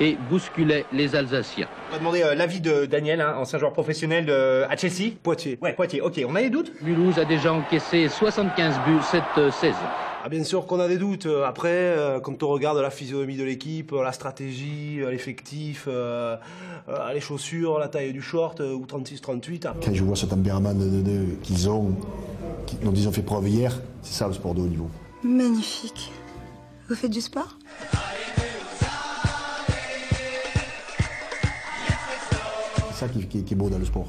et bousculait les Alsaciens. On va demander euh, l'avis de Daniel, hein, ancien joueur professionnel de... à Chelsea. Poitiers. Ouais, Poitiers. Ok, on a des doutes? Mulhouse a déjà encaissé 75 buts cette euh, saison. Ah, bien sûr qu'on a des doutes. Euh, Après, euh, quand on regarde la physionomie de l'équipe, la stratégie, l'effectif, euh, euh, les chaussures, la taille du short, euh, ou 36-38. après- Quand je vois ce tempérament de, de- de- qu'ils ont, qui- dont ils ont fait preuve hier, c'est ça le sport de haut niveau. Magnifique. Vous faites du sport? Qui est beau dans le sport.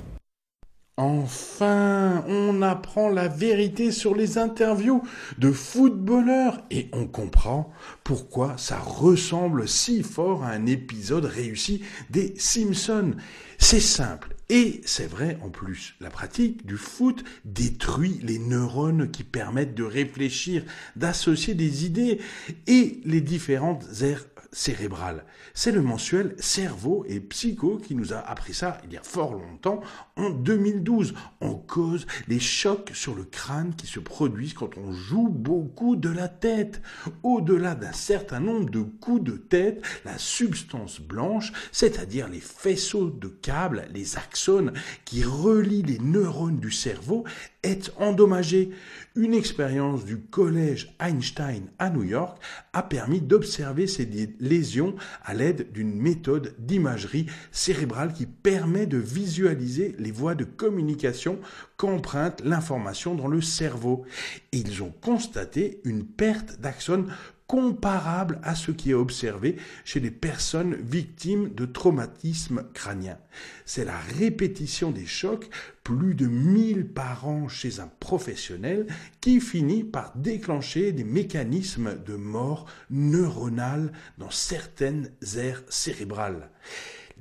Enfin, on apprend la vérité sur les interviews de footballeurs et on comprend pourquoi ça ressemble si fort à un épisode réussi des Simpsons. C'est simple et c'est vrai en plus. La pratique du foot détruit les neurones qui permettent de réfléchir, d'associer des idées et les différentes aires cérébrale. C'est le mensuel Cerveau et Psycho qui nous a appris ça il y a fort longtemps, en 2012. En cause les chocs sur le crâne qui se produisent quand on joue beaucoup de la tête. Au-delà d'un certain nombre de coups de tête, la substance blanche, c'est-à-dire les faisceaux de câbles, les axones qui relient les neurones du cerveau, est endommagée. Une expérience du collège Einstein à New York a permis d'observer ces lésions à l'aide d'une méthode d'imagerie cérébrale qui permet de visualiser les voies de communication qu'emprunte l'information dans le cerveau. Ils ont constaté une perte d'axones comparable à ce qui est observé chez les personnes victimes de traumatisme crânien. C'est la répétition des chocs, plus de 1000 par an chez un professionnel, qui finit par déclencher des mécanismes de mort neuronale dans certaines aires cérébrales.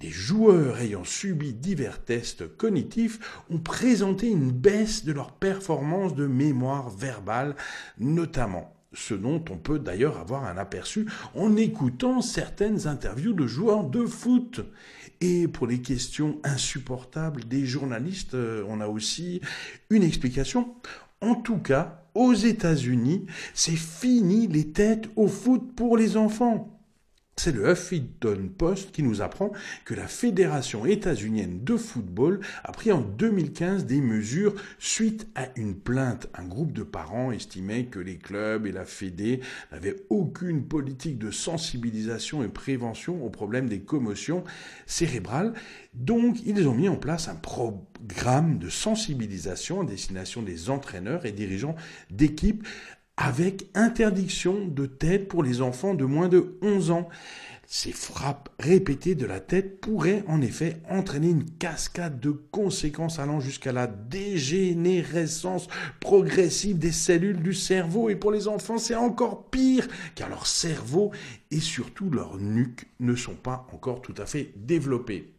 Les joueurs ayant subi divers tests cognitifs ont présenté une baisse de leur performance de mémoire verbale, notamment ce dont on peut d'ailleurs avoir un aperçu en écoutant certaines interviews de joueurs de foot. Et pour les questions insupportables des journalistes, on a aussi une explication. En tout cas, aux États-Unis, c'est fini les têtes au foot pour les enfants. C'est le Huffington Post qui nous apprend que la Fédération états-unienne de football a pris en 2015 des mesures suite à une plainte. Un groupe de parents estimait que les clubs et la Fédé n'avaient aucune politique de sensibilisation et prévention au problème des commotions cérébrales. Donc, ils ont mis en place un programme de sensibilisation à destination des entraîneurs et dirigeants d'équipes avec interdiction de tête pour les enfants de moins de 11 ans. Ces frappes répétées de la tête pourraient en effet entraîner une cascade de conséquences allant jusqu'à la dégénérescence progressive des cellules du cerveau. Et pour les enfants, c'est encore pire, car leur cerveau et surtout leur nuque ne sont pas encore tout à fait développés.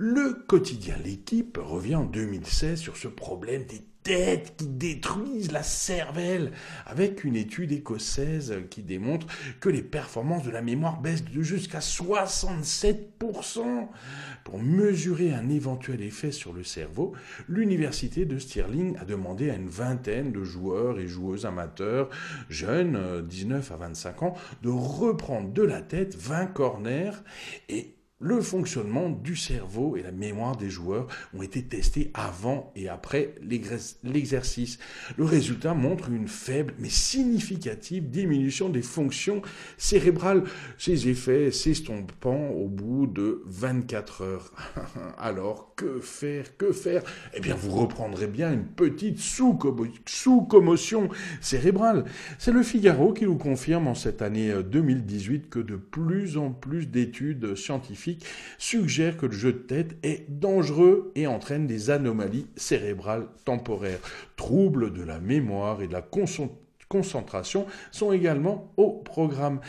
Le quotidien L'équipe revient en 2016 sur ce problème des têtes qui détruisent la cervelle, avec une étude écossaise qui démontre que les performances de la mémoire baissent de jusqu'à 67%. Pour mesurer un éventuel effet sur le cerveau, l'université de Stirling a demandé à une vingtaine de joueurs et joueuses amateurs, jeunes, 19 à 25 ans, de reprendre de la tête 20 corners et le fonctionnement du cerveau et la mémoire des joueurs ont été testés avant et après l'exercice. Le résultat montre une faible mais significative diminution des fonctions cérébrales. Ces effets s'estompant au bout de 24 heures. Alors, que faire Que faire? Eh bien, vous reprendrez bien une petite sous-commotion cérébrale. C'est le Figaro qui nous confirme en cette année 2018 que de plus en plus d'études scientifiques suggère que le jeu de tête est dangereux et entraîne des anomalies cérébrales temporaires. Troubles de la mémoire et de la concentration sont également au programme.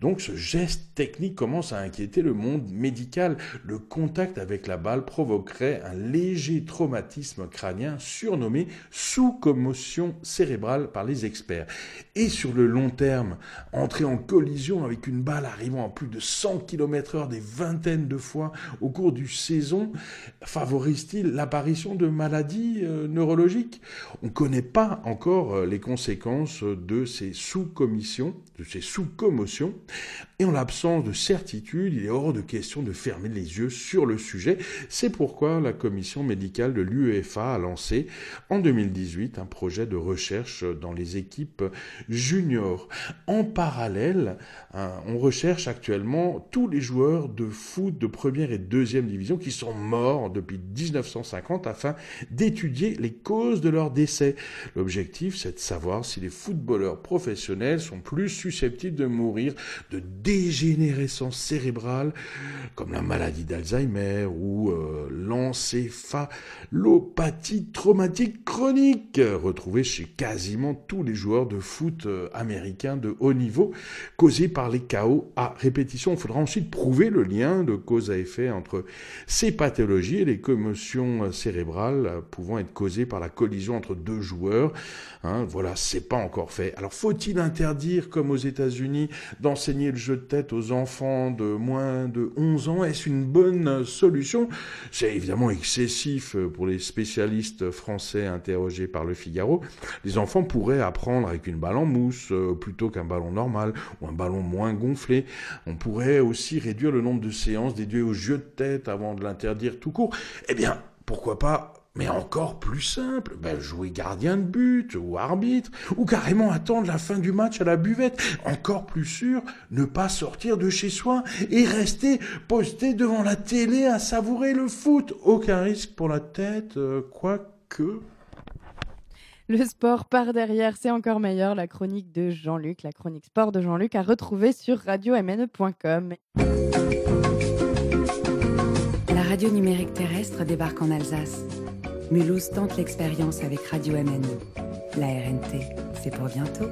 Donc ce geste technique commence à inquiéter le monde médical. Le contact avec la balle provoquerait un léger traumatisme crânien surnommé sous-commotion cérébrale par les experts. Et sur le long terme, entrer en collision avec une balle arrivant à plus de 100 km heure des vingtaines de fois au cours du saison favorise-t-il l'apparition de maladies euh, neurologiques? On ne connaît pas encore euh, les conséquences de ces sous-commissions, de ces sous-commotions Et en l'absence de certitude, il est hors de question de fermer les yeux sur le sujet. C'est pourquoi la commission médicale de l'UEFA a lancé en 2018 un projet de recherche dans les équipes juniors. En parallèle, hein, on recherche actuellement tous les joueurs de foot de première et deuxième division qui sont morts depuis 1950 afin d'étudier les causes de leur décès. L'objectif, c'est de savoir si les footballeurs professionnels sont plus susceptibles de mourir de dégénérescence cérébrale, comme la maladie d'Alzheimer ou euh, l'encéphalopathie traumatique chronique, retrouvée chez quasiment tous les joueurs de foot euh, américains de haut niveau, causée par les chaos à répétition. Il faudra ensuite prouver le lien de cause à effet entre ces pathologies et les commotions cérébrales pouvant être causées par la collision entre deux joueurs. Hein, voilà, c'est pas encore fait. Alors faut-il interdire, comme aux États-Unis, d'enseigner le jeu de tête aux enfants de moins de 11 ans Est-ce une bonne solution? C'est évidemment excessif pour les spécialistes français interrogés par le Figaro. Les enfants pourraient apprendre avec une balle en mousse euh, plutôt qu'un ballon normal ou un ballon moins gonflé. On pourrait aussi réduire le nombre de séances dédiées au jeu de tête avant de l'interdire tout court. Eh bien, pourquoi pas mais encore plus simple, ben jouer gardien de but ou arbitre, ou carrément attendre la fin du match à la buvette. Encore plus sûr, ne pas sortir de chez soi et rester posté devant la télé à savourer le foot. Aucun risque pour la tête, euh, quoique... Le sport par derrière, c'est encore meilleur. La chronique de Jean-Luc, la chronique sport de Jean-Luc à retrouver sur radiomne.com. La radio numérique terrestre débarque en Alsace. Mulhouse tente l'expérience avec Radio MNE. La RNT, c'est pour bientôt.